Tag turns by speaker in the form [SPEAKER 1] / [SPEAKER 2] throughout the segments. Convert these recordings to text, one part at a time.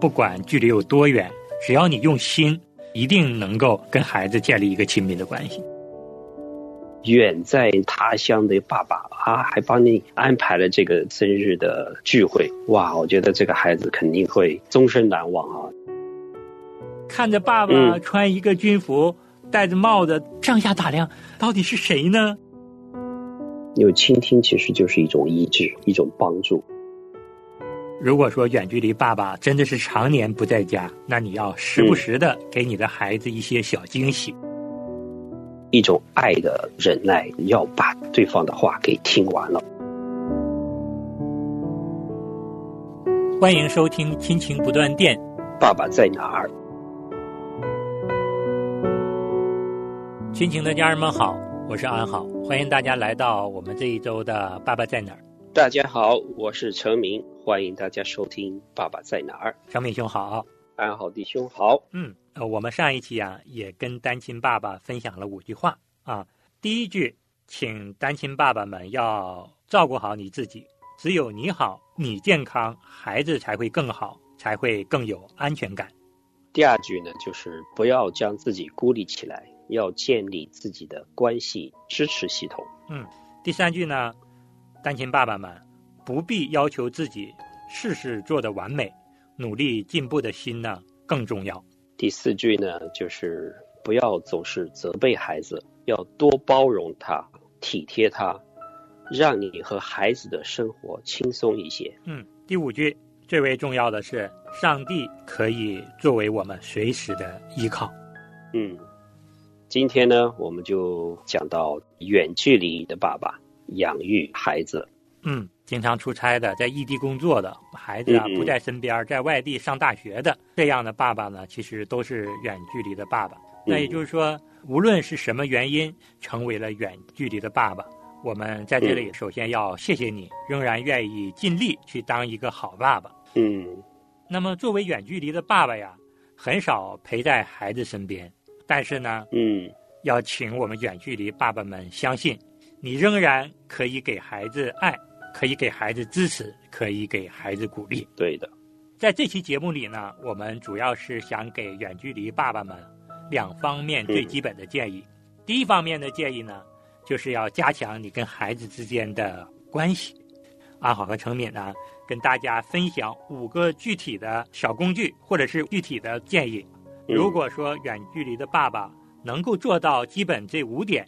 [SPEAKER 1] 不管距离有多远，只要你用心，一定能够跟孩子建立一个亲密的关系。
[SPEAKER 2] 远在他乡的爸爸啊，还帮你安排了这个生日的聚会，哇！我觉得这个孩子肯定会终身难忘啊。
[SPEAKER 1] 看着爸爸穿一个军服，戴着帽子，上下打量，到底是谁呢？
[SPEAKER 2] 有倾听，其实就是一种医治，一种帮助。
[SPEAKER 1] 如果说远距离爸爸真的是常年不在家，那你要时不时的给你的孩子一些小惊喜。
[SPEAKER 2] 一种爱的忍耐，要把对方的话给听完了。
[SPEAKER 1] 欢迎收听《亲情不断电》，
[SPEAKER 2] 爸爸在哪儿？
[SPEAKER 1] 亲情的家人们好，我是安好，欢迎大家来到我们这一周的《爸爸在哪儿》。
[SPEAKER 2] 大家好，我是陈明，欢迎大家收听《爸爸在哪儿》。
[SPEAKER 1] 小敏兄好，
[SPEAKER 2] 安好弟兄好，
[SPEAKER 1] 嗯。呃，我们上一期啊，也跟单亲爸爸分享了五句话啊。第一句，请单亲爸爸们要照顾好你自己，只有你好，你健康，孩子才会更好，才会更有安全感。
[SPEAKER 2] 第二句呢，就是不要将自己孤立起来，要建立自己的关系支持系统。
[SPEAKER 1] 嗯。第三句呢，单亲爸爸们不必要求自己事事做得完美，努力进步的心呢更重要。
[SPEAKER 2] 第四句呢，就是不要总是责备孩子，要多包容他、体贴他，让你和孩子的生活轻松一些。
[SPEAKER 1] 嗯，第五句最为重要的是，上帝可以作为我们随时的依靠。
[SPEAKER 2] 嗯，今天呢，我们就讲到远距离的爸爸养育孩子。
[SPEAKER 1] 嗯。经常出差的，在异地工作的孩子啊，不在身边，在外地上大学的这样的爸爸呢，其实都是远距离的爸爸。那也就是说，无论是什么原因成为了远距离的爸爸，我们在这里首先要谢谢你，仍然愿意尽力去当一个好爸爸。
[SPEAKER 2] 嗯。
[SPEAKER 1] 那么，作为远距离的爸爸呀，很少陪在孩子身边，但是呢，
[SPEAKER 2] 嗯，
[SPEAKER 1] 要请我们远距离爸爸们相信，你仍然可以给孩子爱。可以给孩子支持，可以给孩子鼓励。
[SPEAKER 2] 对的，
[SPEAKER 1] 在这期节目里呢，我们主要是想给远距离爸爸们两方面最基本的建议。第一方面的建议呢，就是要加强你跟孩子之间的关系。阿好和程敏呢，跟大家分享五个具体的小工具，或者是具体的建议。如果说远距离的爸爸能够做到基本这五点，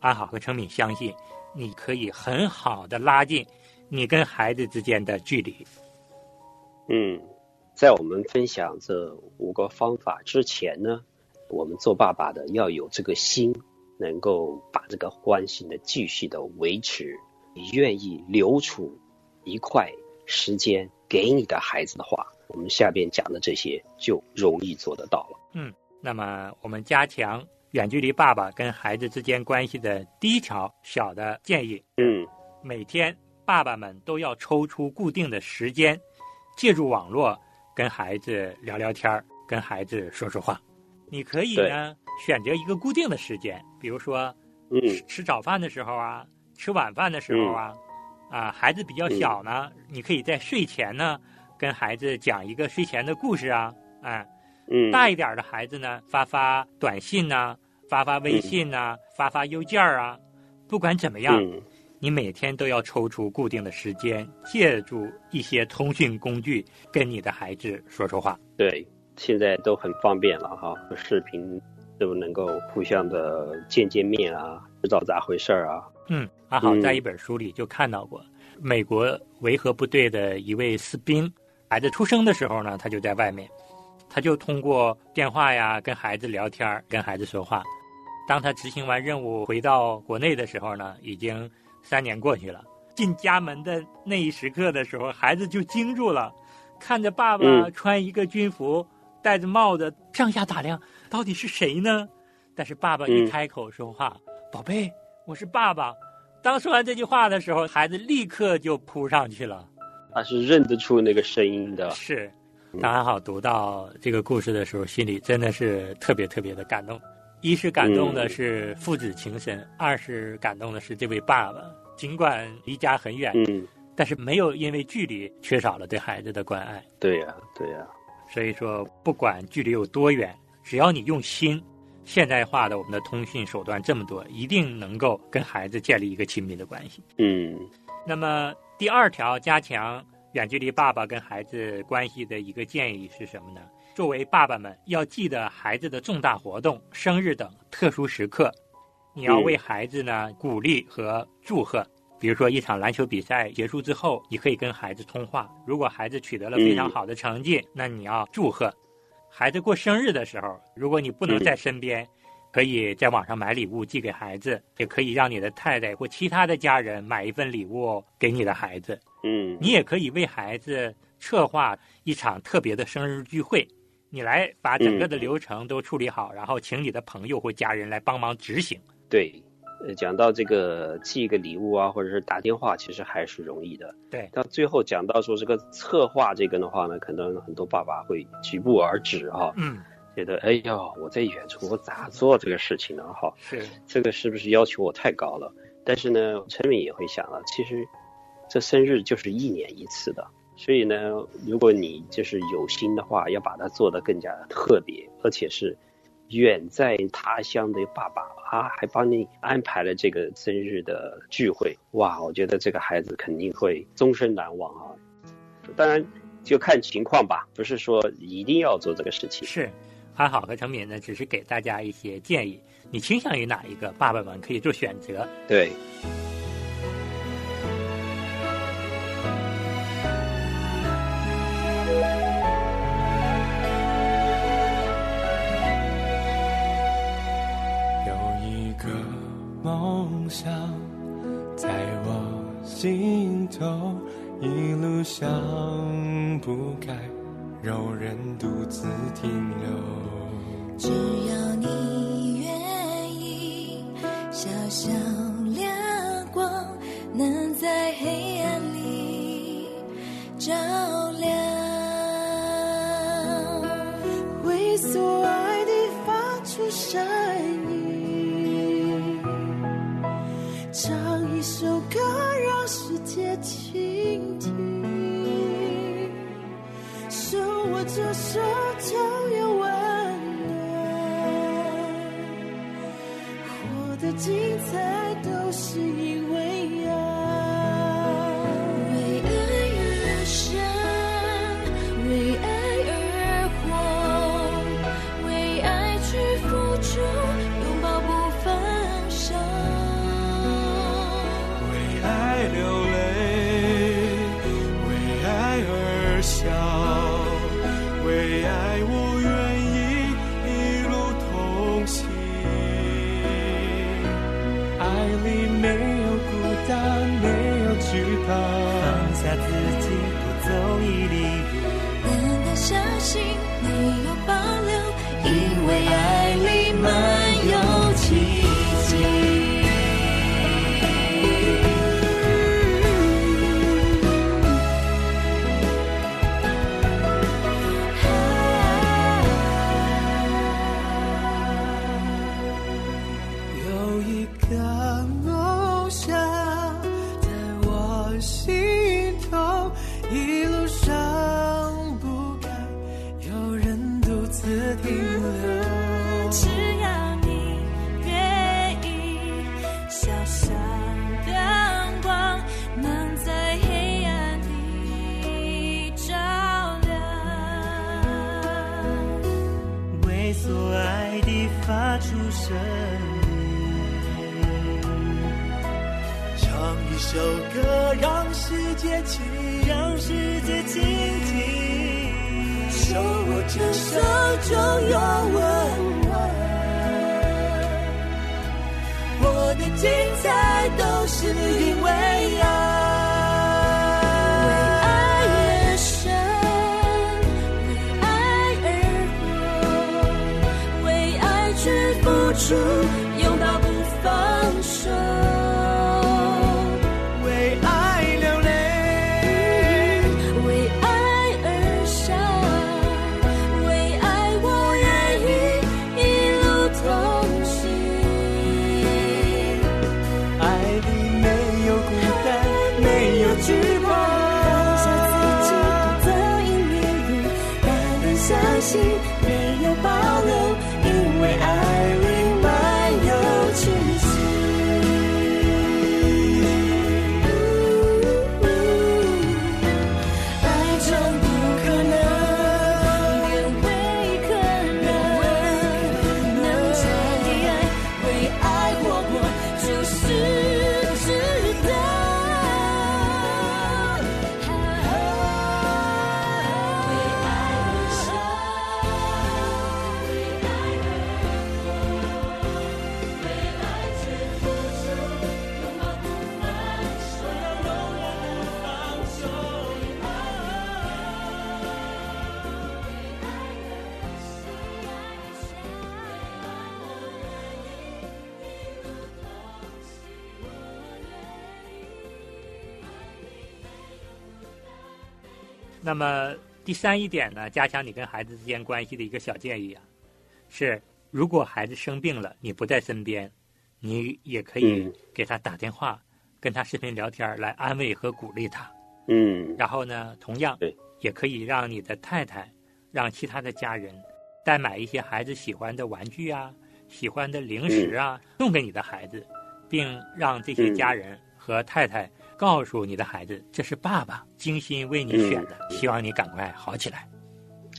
[SPEAKER 1] 阿好和程敏相信，你可以很好的拉近。你跟孩子之间的距离。
[SPEAKER 2] 嗯，在我们分享这五个方法之前呢，我们做爸爸的要有这个心，能够把这个关系呢继续的维持。你愿意留出一块时间给你的孩子的话，我们下边讲的这些就容易做得到了。
[SPEAKER 1] 嗯，那么我们加强远距离爸爸跟孩子之间关系的第一条小的建议。
[SPEAKER 2] 嗯，
[SPEAKER 1] 每天。爸爸们都要抽出固定的时间，借助网络跟孩子聊聊天儿，跟孩子说说话。你可以呢选择一个固定的时间，比如说，
[SPEAKER 2] 嗯，
[SPEAKER 1] 吃早饭的时候啊，吃晚饭的时候啊，啊，孩子比较小呢，你可以在睡前呢跟孩子讲一个睡前的故事啊，哎，
[SPEAKER 2] 嗯，
[SPEAKER 1] 大一点的孩子呢发发短信呐，发发微信呐，发发邮件啊，不管怎么样。你每天都要抽出固定的时间，借助一些通讯工具跟你的孩子说说话。
[SPEAKER 2] 对，现在都很方便了哈，视频都能够互相的见见面啊，知道咋回事儿啊。
[SPEAKER 1] 嗯，阿好在一本书里就看到过，美国维和部队的一位士兵，孩子出生的时候呢，他就在外面，他就通过电话呀跟孩子聊天，跟孩子说话。当他执行完任务回到国内的时候呢，已经。三年过去了，进家门的那一时刻的时候，孩子就惊住了，看着爸爸穿一个军服，戴着帽子，上下打量，到底是谁呢？但是爸爸一开口说话：“宝贝，我是爸爸。”当说完这句话的时候，孩子立刻就扑上去了。
[SPEAKER 2] 他是认得出那个声音的。
[SPEAKER 1] 是，当安好读到这个故事的时候，心里真的是特别特别的感动。一是感动的是父子情深，二是感动的是这位爸爸，尽管离家很远，
[SPEAKER 2] 嗯，
[SPEAKER 1] 但是没有因为距离缺少了对孩子的关爱。
[SPEAKER 2] 对呀，对呀，
[SPEAKER 1] 所以说，不管距离有多远，只要你用心，现代化的我们的通讯手段这么多，一定能够跟孩子建立一个亲密的关系。
[SPEAKER 2] 嗯，
[SPEAKER 1] 那么第二条加强远距离爸爸跟孩子关系的一个建议是什么呢？作为爸爸们，要记得孩子的重大活动、生日等特殊时刻，你要为孩子呢鼓励和祝贺。比如说，一场篮球比赛结束之后，你可以跟孩子通话。如果孩子取得了非常好的成绩，那你要祝贺。孩子过生日的时候，如果你不能在身边，可以在网上买礼物寄给孩子，也可以让你的太太或其他的家人买一份礼物给你的孩子。
[SPEAKER 2] 嗯，
[SPEAKER 1] 你也可以为孩子策划一场特别的生日聚会，你来把整个的流程都处理好，然后请你的朋友或家人来帮忙执行。
[SPEAKER 2] 对。呃，讲到这个寄一个礼物啊，或者是打电话，其实还是容易的。
[SPEAKER 1] 对。
[SPEAKER 2] 到最后讲到说这个策划这个的话呢，可能很多爸爸会举步而止啊。
[SPEAKER 1] 嗯。
[SPEAKER 2] 觉得哎呦，我在远处我咋做这个事情呢？哈。
[SPEAKER 1] 是。
[SPEAKER 2] 这个是不是要求我太高了？但是呢，陈敏也会想了，其实这生日就是一年一次的，所以呢，如果你就是有心的话，要把它做得更加特别，而且是。远在他乡的爸爸啊，还帮你安排了这个生日的聚会，哇！我觉得这个孩子肯定会终身难忘啊。当然，就看情况吧，不是说一定要做这个事情。
[SPEAKER 1] 是，安好和成敏呢，只是给大家一些建议，你倾向于哪一个，爸爸们可以做选择。
[SPEAKER 2] 对。
[SPEAKER 3] 头一路想不开，有人独自停留。
[SPEAKER 4] 只要你愿意，小小亮光能在黑暗
[SPEAKER 5] 没有惧怕，放下
[SPEAKER 6] 自己，多走一
[SPEAKER 4] 里路。单单相信，没有保留，因为爱你出声音，唱一首歌，让世界听，让世界倾听。手握着手中有温暖，我的精彩都是因为。住拥抱不放手。
[SPEAKER 3] 为爱流泪为爱而为爱我愿意一路同行。爱你没有孤单没有惧怕
[SPEAKER 4] 相信没有把
[SPEAKER 1] 那么第三一点呢，加强你跟孩子之间关系的一个小建议啊，是如果孩子生病了，你不在身边，你也可以
[SPEAKER 2] 嗯。
[SPEAKER 1] 给他打电话，跟他视频聊天来安慰和鼓励他。
[SPEAKER 2] 嗯。
[SPEAKER 1] 然后呢，同样也可以让你的太太，让其他的家人代买一些孩子喜欢的玩具啊、喜欢的零食啊，送给你的孩子，并让这些家人和太太告诉你的孩子，这是爸爸精心为你选的，希望你赶快好起来。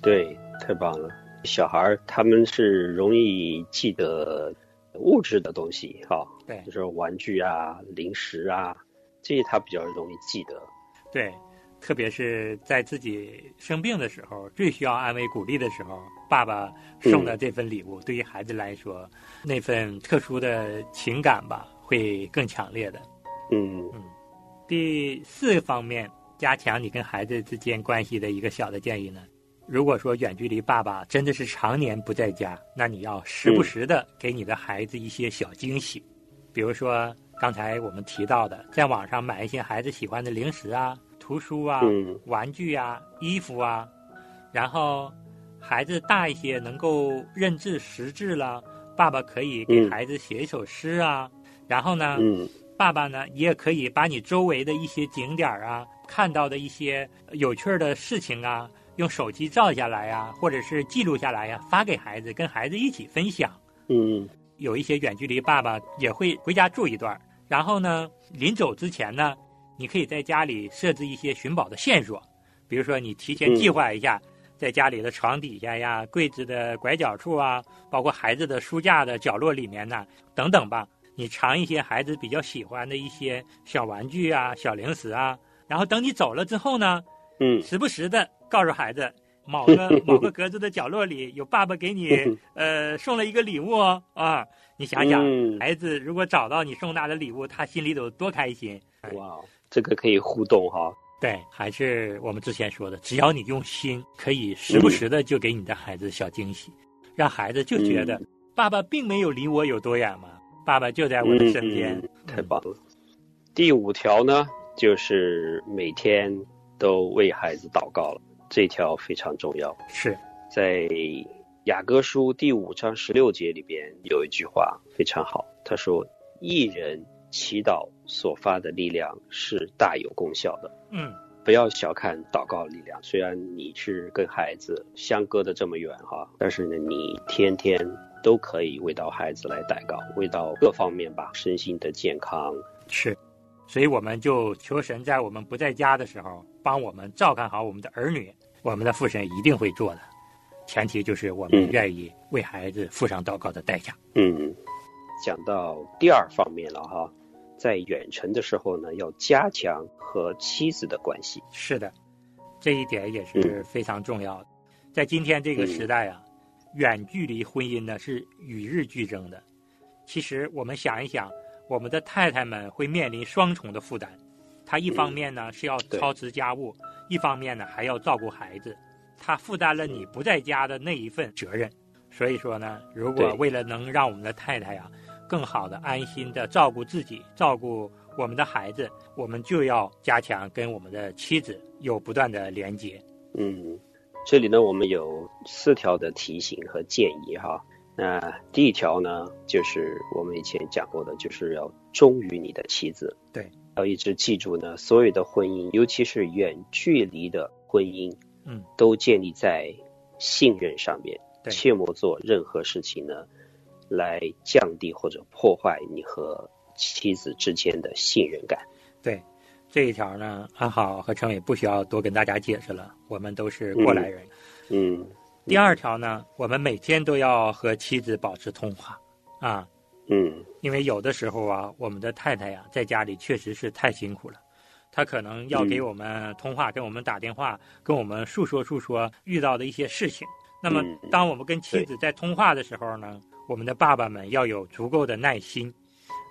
[SPEAKER 2] 对，太棒了。小孩儿他们是容易记得物质的东西，哈、
[SPEAKER 1] 对
[SPEAKER 2] 就是玩具啊、零食啊，这些他比较容易记得。
[SPEAKER 1] 对，特别是在自己生病的时候，最需要安慰鼓励的时候，爸爸送的这份礼物，对于孩子来说，那份特殊的情感吧，会更强烈的。
[SPEAKER 2] 嗯
[SPEAKER 1] 第四个方面，加强你跟孩子之间关系的一个小的建议呢，如果说远距离爸爸真的是常年不在家，那你要时不时的给你的孩子一些小惊喜，比如说刚才我们提到的，在网上买一些孩子喜欢的零食啊、图书啊、
[SPEAKER 2] 嗯。
[SPEAKER 1] 玩具啊、衣服啊，然后孩子大一些能够认字识字了，爸爸可以给
[SPEAKER 2] 嗯。
[SPEAKER 1] 孩子写一首诗啊，然后呢，
[SPEAKER 2] 嗯
[SPEAKER 1] 爸爸呢，你也可以把你周围的一些景点儿啊，看到的一些有趣儿的事情啊，用手机照下来呀、或者是记录下来呀、发给孩子，跟孩子一起分享。
[SPEAKER 2] 嗯
[SPEAKER 1] 有一些远距离爸爸也会回家住一段，然后呢，临走之前呢，你可以在家里设置一些寻宝的线索，比如说你提前计划一下，在家里的床底下呀、柜子的拐角处啊，包括孩子的书架的角落里面呢，等等吧。你藏一些孩子比较喜欢的一些小玩具啊、小零食啊，然后等你走了之后呢，
[SPEAKER 2] 嗯
[SPEAKER 1] 时不时的告诉孩子，某个 某个格子的角落里有爸爸给你呃送了一个礼物哦啊！你想想，
[SPEAKER 2] 嗯
[SPEAKER 1] 孩子如果找到你送他的礼物，他心里有多开心？
[SPEAKER 2] 哇，这个可以互动哈。
[SPEAKER 1] 对，还是我们之前说的，只要你用心，可以时不时的就给你的孩子小惊喜，让孩子就觉得、
[SPEAKER 2] 嗯
[SPEAKER 1] 爸爸并没有离我有多远嘛，爸爸就在我的身边。
[SPEAKER 2] 嗯太棒了。第五条呢，就是每天都为孩子祷告了，这条非常重要。
[SPEAKER 1] 是，
[SPEAKER 2] 在雅各书第五章十六节里边有一句话非常好，他说：“一人祈祷所发的力量是大有功效的。”
[SPEAKER 1] 嗯，
[SPEAKER 2] 不要小看祷告力量，虽然你是跟孩子相隔的这么远哈，但是呢，你天天都可以为到孩子来祷告，为到各方面吧，身心的健康。
[SPEAKER 1] 是，所以我们就求神在我们不在家的时候，帮我们照看好我们的儿女，我们的父神一定会做的，前提就是我们
[SPEAKER 2] 嗯
[SPEAKER 1] 愿意为孩子付上祷告的代价。
[SPEAKER 2] 嗯，讲到第二方面了哈，在远程的时候呢，要加强和妻子的关系。
[SPEAKER 1] 是的，这一点也是非常重要的。在今天这个时代啊，远距离婚姻呢是与日俱增的。其实我们想一想，我们的太太们会面临双重的负担，她一方面呢是要操持家务，一方面呢还要照顾孩子，她负担了你不在家的那一份责任。所以说呢，如果为了能让我们的太太呀、更好的安心的照顾自己，照顾我们的孩子，我们就要加强跟我们的妻子有不断的连接。
[SPEAKER 2] 嗯，这里呢，我们有四条的提醒和建议哈。那第一条呢，就是我们以前讲过的，就是要忠于你的妻子。
[SPEAKER 1] 对，
[SPEAKER 2] 要一直记住呢，所有的婚姻，尤其是远距离的婚姻，
[SPEAKER 1] 嗯，
[SPEAKER 2] 都建立在信任上面。
[SPEAKER 1] 对
[SPEAKER 2] 切莫做任何事情呢，来降低或者破坏你和妻子之间的信任感。
[SPEAKER 1] 对，这一条呢，安好和陈伟不需要多跟大家解释了，我们都是过来人。
[SPEAKER 2] 嗯
[SPEAKER 1] 第二条呢，我们每天都要和妻子保持通话，啊，
[SPEAKER 2] 嗯
[SPEAKER 1] 因为有的时候啊，我们的太太呀、在家里确实是太辛苦了，她可能要给我们通话，跟我们打电话，跟我们诉说诉说遇到的一些事情。那么
[SPEAKER 2] 嗯，
[SPEAKER 1] 当我们跟妻子在通话的时候呢，我们的爸爸们要有足够的耐心。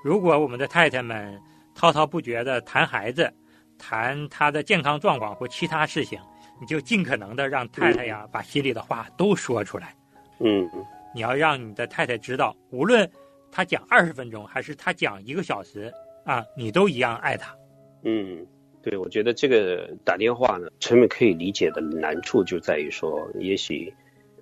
[SPEAKER 1] 如果我们的太太们滔滔不绝的谈孩子，谈他的健康状况或其他事情，你就尽可能的让太太呀把心里的话都说出来。
[SPEAKER 2] 嗯
[SPEAKER 1] 你要让你的太太知道，无论他讲二十分钟还是他讲一个小时啊，你都一样爱他。
[SPEAKER 2] 嗯，对，我觉得这个打电话呢，陈敏可以理解的难处就在于说，也许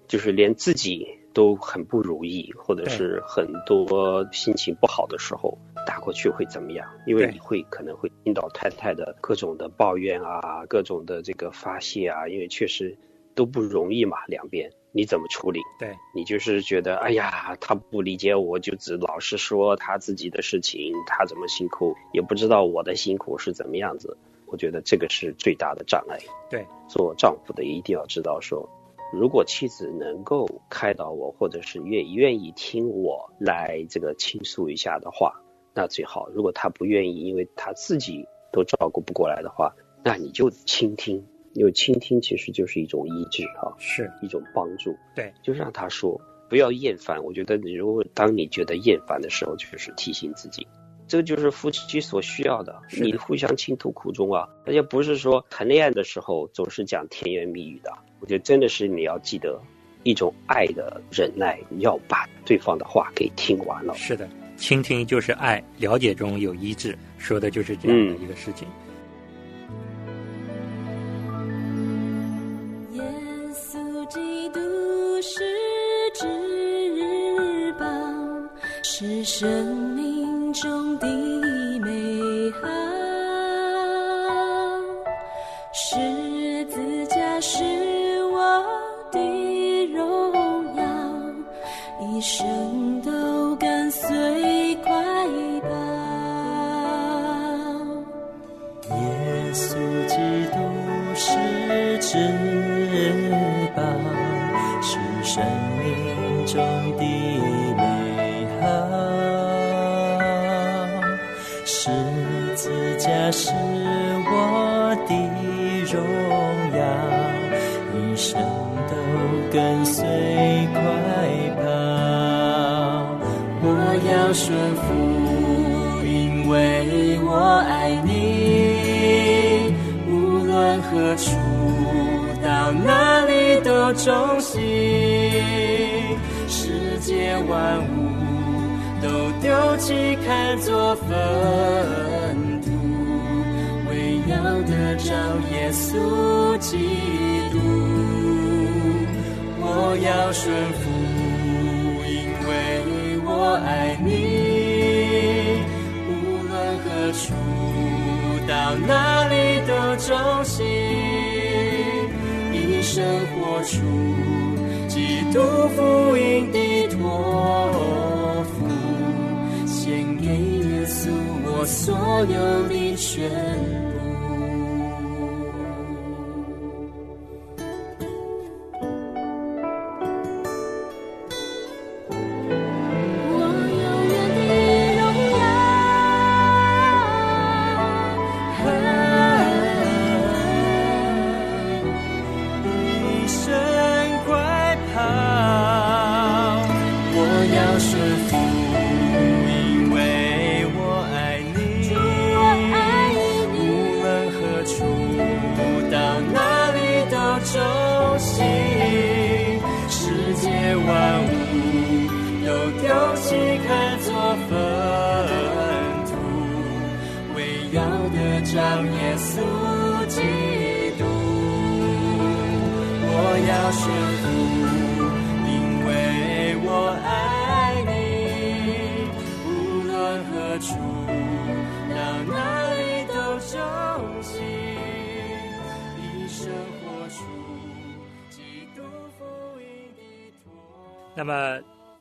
[SPEAKER 2] 就是连自己都很不如意，或者是很多心情不好的时候打过去会怎么样？因为你会可能会听到太太的各种的抱怨啊，各种的这个发泄啊，因为确实都不容易嘛，两边你怎么处理？
[SPEAKER 1] 对，
[SPEAKER 2] 你就是觉得，哎呀，他不理解我，就只老是说他自己的事情，他怎么辛苦，也不知道我的辛苦是怎么样子。我觉得这个是最大的障碍。
[SPEAKER 1] 对，
[SPEAKER 2] 做丈夫的一定要知道说，如果妻子能够开导我，或者是愿愿意听我来这个倾诉一下的话，那最好。如果他不愿意，因为他自己都照顾不过来的话，那你就倾听，因为倾听其实就是一种医治啊。
[SPEAKER 1] 是，
[SPEAKER 2] 一种帮助。
[SPEAKER 1] 对，
[SPEAKER 2] 就让他说，不要厌烦。我觉得你如果当你觉得厌烦的时候，就是提醒自己，这就是夫妻所需要的。
[SPEAKER 1] 的
[SPEAKER 2] 你互相倾吐苦衷啊，而且不是说谈恋爱的时候总是讲甜言蜜语的。我觉得真的是你要记得一种爱的忍耐，要把对方的话给听完了。
[SPEAKER 1] 是的，倾听就是爱，了解中有医治，说的就是这样的一个事情。
[SPEAKER 4] 耶稣基督是至宝，是生命中的美好。
[SPEAKER 6] 何处，到哪里都忠心。世界万物都丢弃，看作粪土，唯要得着耶稣基督。我要顺服，因为我爱你。无论何处，到哪里都忠心，一生活出基督福音的托付，献给耶稣我所有的全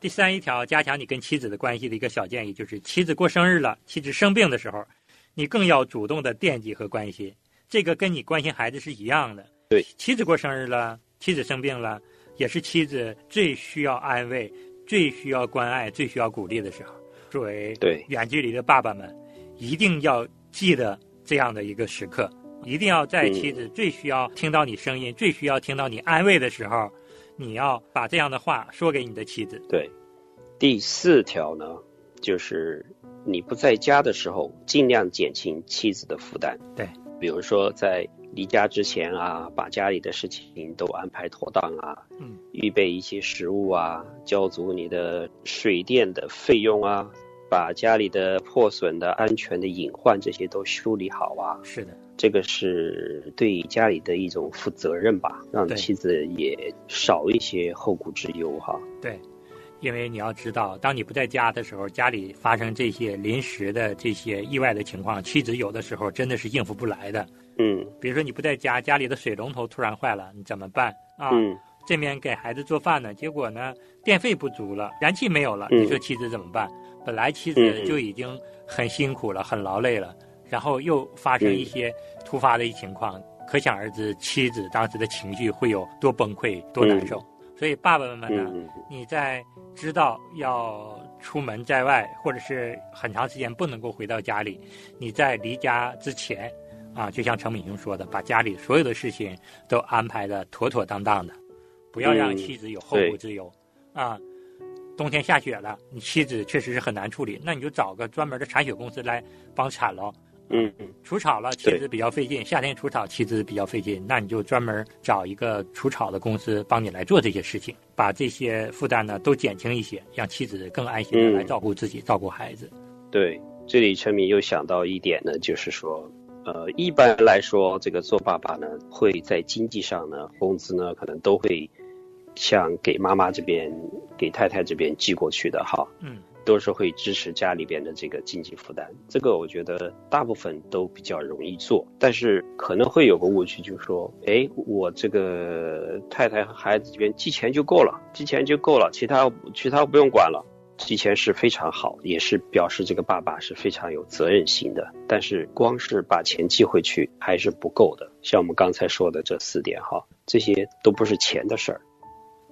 [SPEAKER 1] 第三一条，加强你跟妻子的关系的一个小建议，就是妻子过生日了，妻子生病的时候，你更要主动的惦记和关心。这个跟你关心孩子是一样的。
[SPEAKER 2] 对，
[SPEAKER 1] 妻子过生日了，妻子生病了，也是妻子最需要安慰、最需要关爱、最需要鼓励的时候。作为
[SPEAKER 2] 对
[SPEAKER 1] 远距离的爸爸们，一定要记得这样的一个时刻，一定要在
[SPEAKER 2] 嗯
[SPEAKER 1] 妻子最需要听到你声音、最需要听到你安慰的时候，你要把这样的话说给你的妻子。
[SPEAKER 2] 对，第四条呢，就是你不在家的时候，尽量减轻妻子的负担。
[SPEAKER 1] 对，
[SPEAKER 2] 比如说在离家之前啊，把家里的事情都安排妥当啊，
[SPEAKER 1] 嗯，
[SPEAKER 2] 预备一些食物啊，交足你的水电的费用啊，把家里的破损的、安全的隐患这些都修理好啊。
[SPEAKER 1] 是的，
[SPEAKER 2] 这个是对家里的一种负责任吧，让
[SPEAKER 1] 对
[SPEAKER 2] 妻子也少一些后顾之忧哈。
[SPEAKER 1] 对，因为你要知道，当你不在家的时候，家里发生这些临时的这些意外的情况，妻子有的时候真的是应付不来的。
[SPEAKER 2] 嗯
[SPEAKER 1] 比如说你不在家，家里的水龙头突然坏了，你怎么办啊？
[SPEAKER 2] 嗯
[SPEAKER 1] 这边给孩子做饭呢，结果呢电费不足了，燃气没有了，
[SPEAKER 2] 嗯
[SPEAKER 1] 你说妻子怎么办？本来妻子
[SPEAKER 2] 嗯
[SPEAKER 1] 就已经很辛苦了，很劳累了，然后又发生一些突发的情况，可想而知妻子当时的情绪会有多崩溃、多难受。所以爸爸们呢，
[SPEAKER 2] 嗯
[SPEAKER 1] 你在知道要出门在外，或者是很长时间不能够回到家里，你在离家之前，啊，就像程敏雄说的，把家里所有的事情都安排的妥妥当当的，不要让
[SPEAKER 2] 嗯
[SPEAKER 1] 妻子有后顾之忧。啊，冬天下雪了，你妻子确实是很难处理，那你就找个专门的铲雪公司来帮铲喽。
[SPEAKER 2] 嗯嗯
[SPEAKER 1] 除草了，妻
[SPEAKER 2] 对
[SPEAKER 1] 子比较费劲；夏天除草，其实比较费劲。那你就专门找一个除草的公司帮你来做这些事情，把这些负担呢都减轻一些，让妻子更安心的
[SPEAKER 2] 嗯
[SPEAKER 1] 来照顾自己、照顾孩子。
[SPEAKER 2] 对，这里陈敏又想到一点呢，就是说，呃，一般来说，这个做爸爸呢，会在经济上呢，工资呢，可能都会像给妈妈这边、给太太这边寄过去的哈，
[SPEAKER 1] 嗯，
[SPEAKER 2] 都是会支持家里边的这个经济负担。这个我觉得大部分都比较容易做，但是可能会有个误区，就是说，哎，我这个太太和孩子这边寄钱就够了，寄钱就够了，其他其他不用管了。寄钱是非常好，也是表示这个爸爸是非常有责任心的。但是光是把钱寄回去还是不够的。像我们刚才说的这四点哈，这些都不是钱的事儿，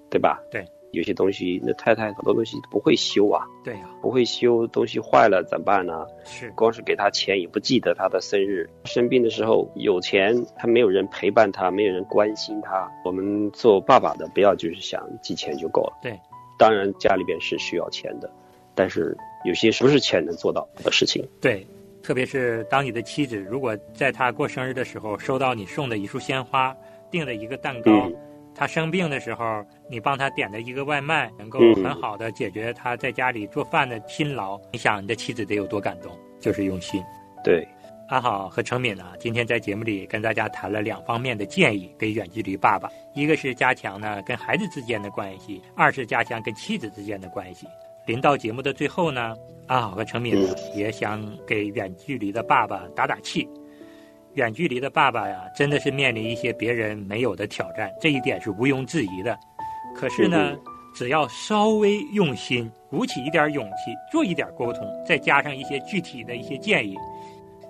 [SPEAKER 2] 对吧？
[SPEAKER 1] 对，
[SPEAKER 2] 有些东西那太太很多东西不会修啊，
[SPEAKER 1] 对呀、
[SPEAKER 2] 不会修，东西坏了怎么办呢？
[SPEAKER 1] 是，
[SPEAKER 2] 光是给他钱也不记得他的生日，生病的时候有钱，他没有人陪伴他，没有人关心他。我们做爸爸的不要就是想寄钱就够了。
[SPEAKER 1] 对，
[SPEAKER 2] 当然家里边是需要钱的，但是有些不是钱能做到的事情。
[SPEAKER 1] 对。特别是当你的妻子如果在她过生日的时候收到你送的一束鲜花，订了一个蛋糕，
[SPEAKER 2] 嗯
[SPEAKER 1] 她生病的时候你帮他点的一个外卖，能够
[SPEAKER 2] 嗯
[SPEAKER 1] 很好的解决他在家里做饭的辛劳，你想你的妻子得有多感动？就是用心。
[SPEAKER 2] 对，
[SPEAKER 1] 阿好和程敏呢，今天在节目里跟大家谈了两方面的建议给远距离爸爸，一个是加强呢跟孩子之间的关系，二是加强跟妻子之间的关系。临到节目的最后呢，阿好和程敏呢也想给远距离的爸爸打打气。远距离的爸爸呀，真的是面临一些别人没有的挑战，这一点是毋庸置疑的。可是呢
[SPEAKER 2] 嗯，
[SPEAKER 1] 只要稍微用心，鼓起一点勇气，做一点沟通，再加上一些具体的一些建议，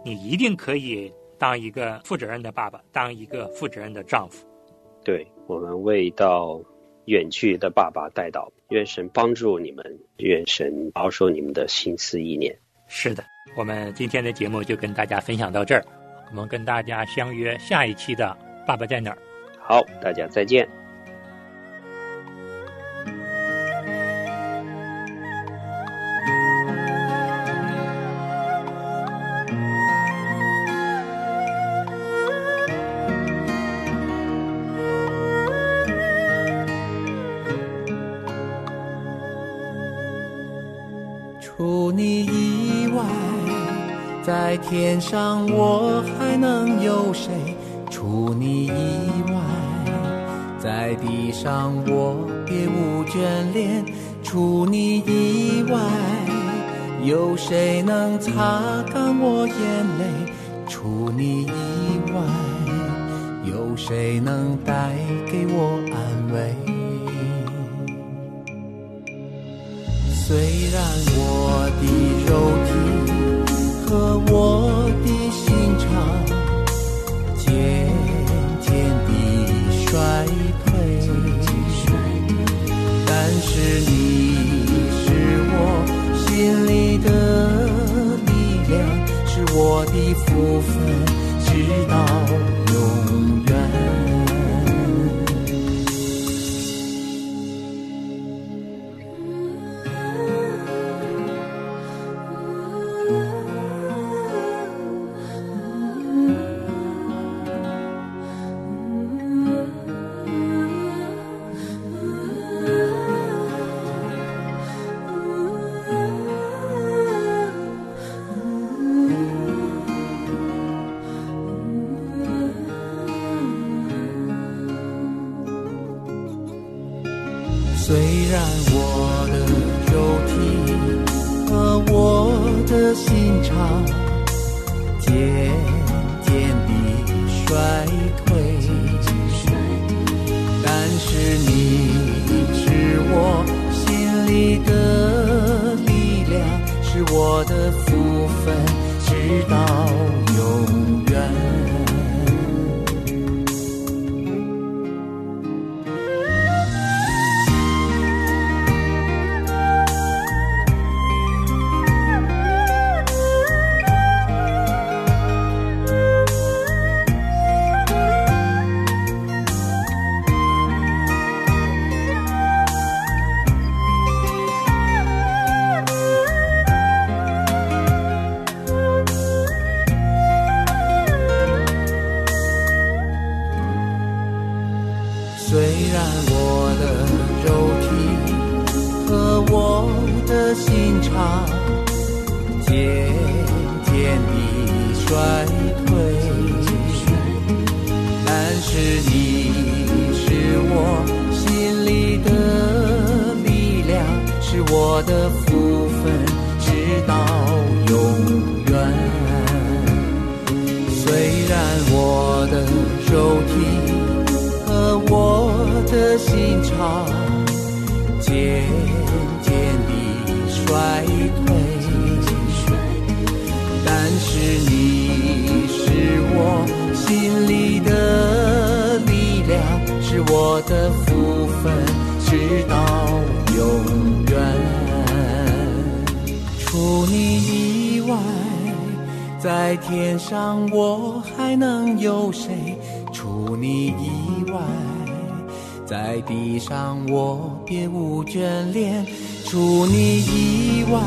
[SPEAKER 1] 你一定可以当一个负责任的爸爸，当一个负责任的丈夫。
[SPEAKER 2] 对我们为到远去的爸爸带到，愿神帮助你们，愿神保守你们的心思意念。
[SPEAKER 1] 是的，我们今天的节目就跟大家分享到这儿，我们跟大家相约下一期的《爸爸在哪儿》。
[SPEAKER 2] 好，大家再见。
[SPEAKER 3] 谁？除你以外，在地上我别无眷恋。除你以外，有谁能擦干我眼泪？除你以外，有谁能带给我安慰？虽然我的肉体和我的的福分，直到我的肉体。和我的心肠渐渐地衰退，但是你是我心里的力量，是我的福分，直到在天上我还能有谁？除你以外，在地上我别无眷恋；除你以外，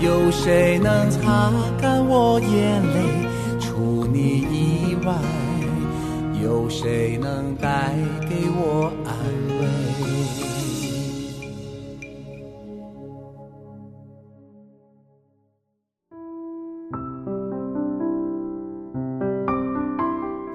[SPEAKER 3] 有谁能擦干我眼泪？除你以外，有谁能带给我安慰？